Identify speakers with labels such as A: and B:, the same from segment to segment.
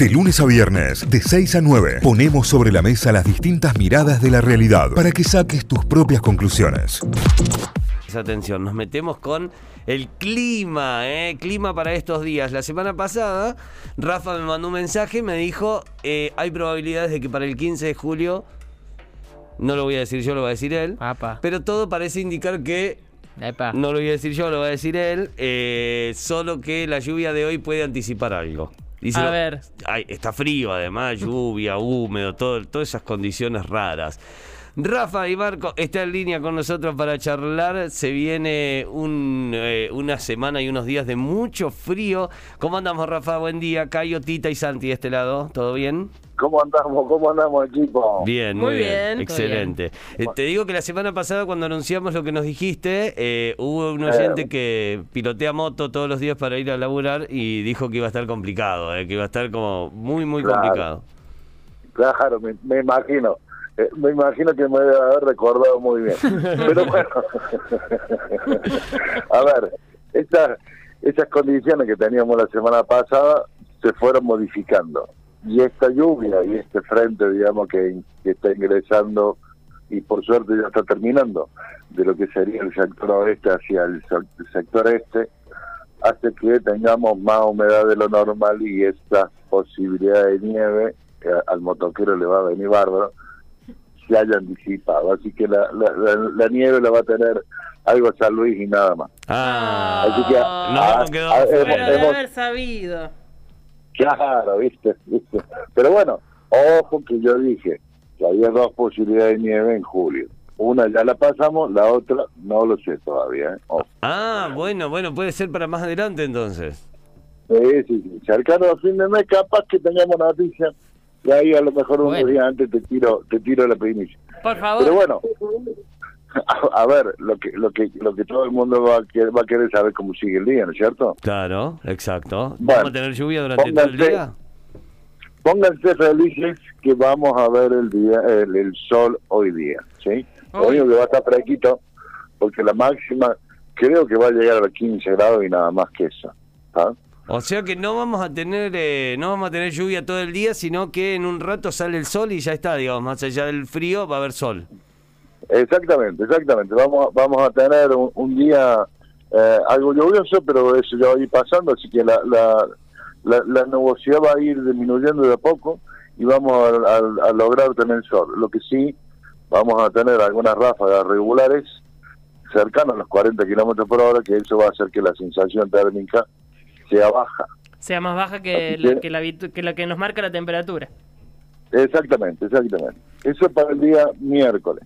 A: De lunes a viernes, de 6 a 9, ponemos sobre la mesa las distintas miradas de la realidad para que saques tus propias conclusiones.
B: Atención, nos metemos con el clima, ¿eh? Clima para estos días. La semana pasada, Rafa me mandó un mensaje y me dijo, eh, hay probabilidades de que para el 15 de julio, no lo voy a decir yo, lo va a decir él,
C: Apa.
B: pero todo parece indicar que,
C: Epa.
B: no lo voy a decir yo, lo va a decir él, eh, solo que la lluvia de hoy puede anticipar algo. Dice,
C: A ver.
B: Ay, está frío además, lluvia, húmedo, todo, todas esas condiciones raras. Rafa y Marco está en línea con nosotros para charlar. Se viene un, eh, una semana y unos días de mucho frío. ¿Cómo andamos, Rafa? Buen día. Cayo, Tita y Santi de este lado. ¿Todo bien?
D: ¿Cómo andamos? ¿Cómo andamos, equipo?
B: Bien, muy,
C: Muy
B: bien. Excelente. Eh, te digo que la semana pasada, cuando anunciamos lo que nos dijiste, eh, hubo un oyente que pilotea moto todos los días para ir a laburar y dijo que iba a estar complicado, eh, que iba a estar como muy, muy
D: Claro.
B: complicado.
D: Claro, me, me imagino. Eh, me imagino que me debe haber recordado muy bien. Pero bueno, a ver, estas, esas condiciones que teníamos la semana pasada se fueron modificando. Y esta lluvia y este frente, digamos, que, que está ingresando y por suerte ya está terminando, de lo que sería el sector oeste hacia el, se- el sector este, hace que tengamos más humedad de lo normal y esta posibilidad de nieve que al motoquero le va a venir bárbaro se haya anticipado. Así que la, la, la- la nieve la va a tener algo San Luis y nada más.
B: Ah,
D: Así que,
B: no
D: ah, ah,
B: afuera.
C: Pero
D: hemos-
C: de
D: hemos-
C: haber sabido.
D: Claro, viste, viste. Pero bueno, ojo que yo dije que había dos posibilidades de nieve en julio. Una ya la pasamos, la otra no lo sé todavía. ¿eh? Ojo.
B: Ah, bueno, bueno, puede ser para más adelante entonces.
D: Sí, sí, sí. Cercano a fin de mes, capaz que tengamos noticias. Y ahí a lo mejor unos días antes te tiro, te tiro la primicia.
C: Por favor.
D: Pero bueno, a, a ver, lo que, lo que, lo que todo el mundo va a, querer, va a querer saber cómo sigue el día, ¿no es cierto?
B: Claro, exacto.
D: Bueno,
B: ¿Vamos a tener lluvia durante todo el día?
D: Pónganse felices que vamos a ver el día, el, el sol hoy día, ¿sí? Lo
C: Hoy.
D: único que va a estar fresquito, porque la máxima creo que va a llegar a los 15 grados y nada más que eso. ¿ah?
B: O sea que no vamos a tener eh, no vamos a tener lluvia todo el día, sino que en un rato sale el sol y ya está, digamos, más allá del frío va a haber sol.
D: Exactamente, exactamente. Vamos, a- vamos a tener un, un día eh, algo lluvioso, pero eso ya va a ir pasando, así que la, la, la, la nubosidad va a ir disminuyendo de a poco y vamos a, a- a lograr tener sol. Lo que sí, vamos a tener algunas ráfagas regulares cercanas a los 40 kilómetros por hora, que eso va a hacer que la sensación térmica sea baja.
C: Sea más baja que la
D: que-
C: la, que la que nos marca la temperatura.
D: Exactamente, exactamente. Eso es para el día miércoles.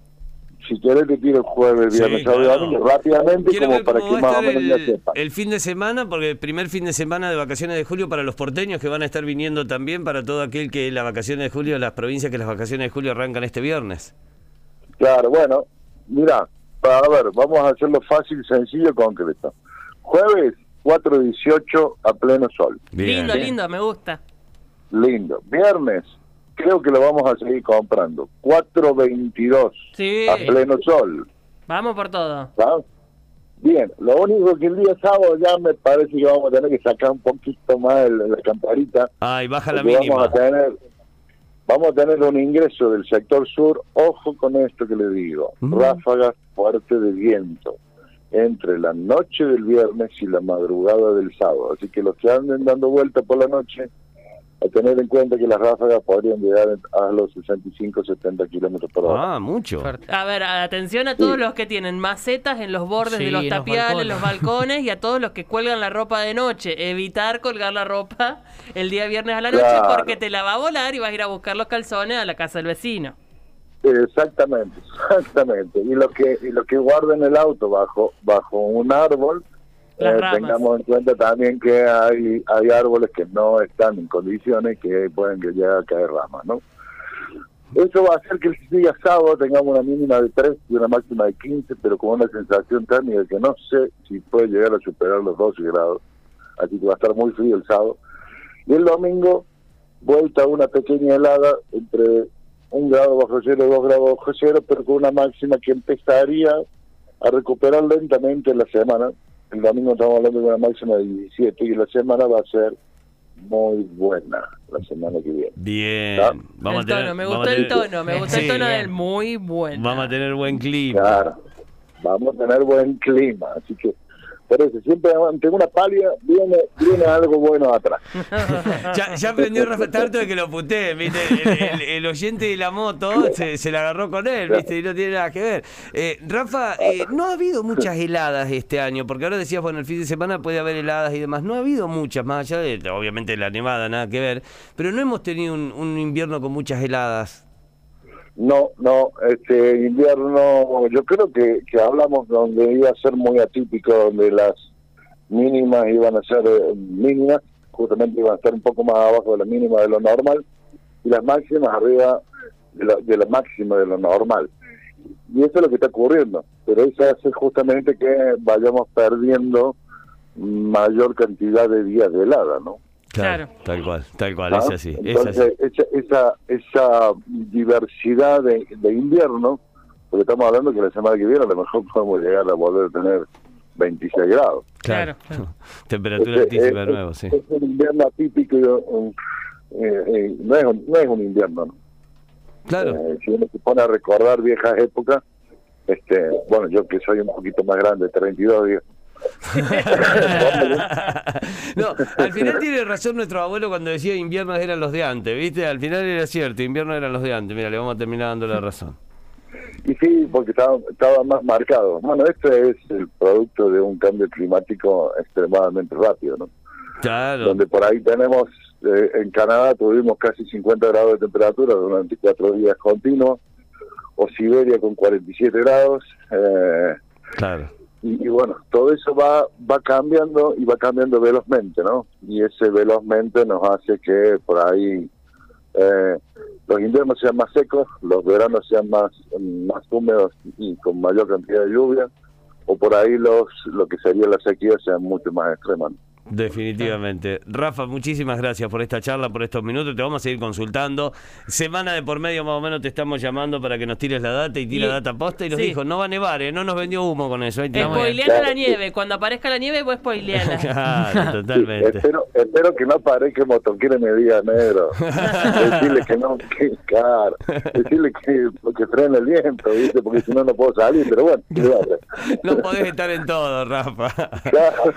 D: Si querés te tiro jueves,
B: Sí,
D: viernes, sábado y
B: claro.
D: domingo, rápidamente
B: Quiero
D: como para que más o menos ya
B: el,
D: sepa.
B: el fin de semana, porque el primer fin de semana de vacaciones de julio para los porteños que van a estar viniendo también para todo aquel que las vacaciones de julio, las provincias que las vacaciones de julio arrancan este viernes.
D: Claro, bueno, mira, a ver, vamos a hacerlo fácil, sencillo, concreto. Jueves, 4.18 a pleno sol.
B: Bien.
C: lindo, lindo, me gusta.
D: Lindo. Viernes, creo que lo vamos a seguir comprando. 4.22
C: Sí.
D: a pleno sol.
C: Vamos por todo.
D: ¿va? Bien, lo único que el día sábado ya me parece que vamos a tener que sacar un poquito más el- la camparita.
B: Ay, baja la mínima.
D: vamos a tener vamos a tener un ingreso del sector sur ojo con esto que le digo
B: Mm.
D: ráfagas fuertes de viento entre la noche del viernes y la madrugada del sábado así que los que anden dando vuelta por la noche a tener en cuenta que las ráfagas podrían llegar a los 65 70 kilómetros por hora
B: Ah, mucho.
C: A ver, atención a todos
D: Sí.
C: los que tienen macetas en los bordes
E: Sí,
C: de los
E: los
C: tapiales,
E: balcones.
C: los balcones y a todos los que cuelgan la ropa de noche. Evitar colgar la ropa el día viernes a la noche
D: Claro.
C: porque te la va a volar y vas a ir a buscar los calzones a la casa del vecino.
D: Exactamente, exactamente. Y los que y los que guarden el auto bajo bajo un árbol, eh, tengamos en cuenta también que hay hay árboles que no están en condiciones que pueden que llegar a caer ramas, ¿no? Eso va a hacer que el día sábado tengamos una mínima de 3 y una máxima de 15, pero con una sensación térmica que no sé si puede llegar a superar los 12 grados. Así que va a estar muy frío el sábado. Y el domingo, vuelta a una pequeña helada entre un grado bajo cero, dos grados bajo cero, pero con una máxima que empezaría a recuperar lentamente en la semana. El domingo estamos hablando de una máxima de 17 y la semana va a ser muy buena la semana que viene.
B: Bien. Vamos
C: el
B: a tener,
C: tono, me gustó el
B: tener-
C: tono, me gustó el tono
B: bien.
C: del muy bueno.
B: Vamos a tener buen clima.
D: Claro, vamos a tener buen clima, así que por siempre ante una palia viene viene algo bueno atrás.
B: Ya, ya aprendió Rafa tanto de que lo puté. El, el- oyente de la moto se, se la agarró con él, ¿viste? Y no tiene nada que ver. Eh, Rafa, eh, no ha habido muchas heladas este año, porque ahora decías, bueno, el fin de semana puede haber heladas y demás. No ha habido muchas, más allá de, obviamente, la nevada, nada que ver. Pero no hemos tenido un invierno con muchas heladas.
D: No, no, este invierno, yo creo que, que hablamos donde iba a ser muy atípico, donde las mínimas iban a ser eh, mínimas, justamente iban a estar un poco más abajo de la mínima de lo normal, y las máximas arriba de la, de la máxima de lo normal. Y eso es lo que está ocurriendo, pero eso hace justamente que vayamos perdiendo mayor cantidad de días de helada, ¿no?
C: Claro.
B: Tal cual, tal cual,
D: ¿Ah?
B: es así, es así.
D: Entonces, esa, esa, esa diversidad de, de invierno, porque estamos hablando que la semana que viene a lo mejor podemos llegar a volver a tener 26 grados.
B: Claro.
C: Claro.
B: Temperatura
D: Este,
B: altísima
D: es-
B: de nuevo, sí.
D: Es un invierno atípico, un- eh, eh, no, es un, no es un invierno. ¿no?
B: Claro.
D: Eh, si uno se pone a recordar viejas épocas, este, bueno, yo que soy un poquito más grande, 32 días,
B: no, al final tiene razón nuestro abuelo cuando decía inviernos eran los de antes, ¿viste? Al final era cierto, inviernos eran los de antes. Mira, le vamos a terminar dando la razón.
D: Y sí, porque estaba, estaba más marcado. Bueno, este es el producto de un cambio climático extremadamente rápido, ¿no?
B: Claro.
D: Donde por ahí tenemos, eh, en Canadá tuvimos casi 50 grados de temperatura durante cuatro días continuos, o Siberia con 47 grados, eh,
B: Claro.
D: Y, y bueno, todo eso va va cambiando y va cambiando velozmente, ¿no? Y ese velozmente nos hace que por ahí eh, los inviernos sean más secos, los veranos sean más más húmedos y con mayor cantidad de lluvia, o por ahí los lo que sería la sequía sean mucho más extremas. ¿no?
B: Definitivamente. Rafa, muchísimas gracias por esta charla, por estos minutos. Te vamos a seguir consultando. Semana de por medio más o menos te estamos llamando para que nos tires la data y tira
C: Y-
B: data posta y nos
C: sí.
B: dijo, no va a nevar, ¿eh? no nos vendió humo con eso.
C: Spoileala la nieve. Cuando aparezca la nieve, vos spoileala.
B: Claro, totalmente.
D: Espero, espero que no aparezca el motoquero me diga negro. Decirle que no, que claro. Decirle que, que frene el viento, ¿viste? Porque si no, no puedo salir. Pero bueno.
B: No podés estar en todo, Rafa.
D: Claro.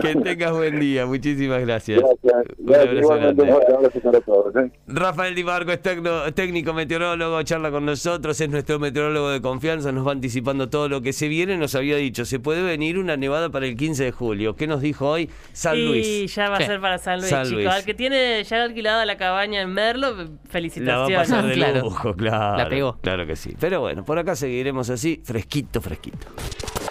B: Que tengas buen día. Muchísimas gracias.
D: Gracias.
B: Un abrazo grande.
D: todos. ¿eh?
B: Rafael Di Marco es tecno- técnico meteorólogo, charla con nosotros, es nuestro meteorólogo de confianza, nos va anticipando todo lo que se viene, nos había dicho, se puede venir una nevada para el 15 de julio. ¿Qué nos dijo hoy? San
C: Y
B: Luis.
C: ya va a
E: Sí.
C: ser para San Luis,
B: San
C: chicos.
B: Luis.
C: Al que tiene ya alquilada la cabaña en Merlo,
B: La va a
C: felicitaciones.
B: pasar de
E: Claro.
B: lujo, claro.
E: La pegó.
B: Claro que sí. Pero bueno, por acá seguiremos así, fresquito, fresquito.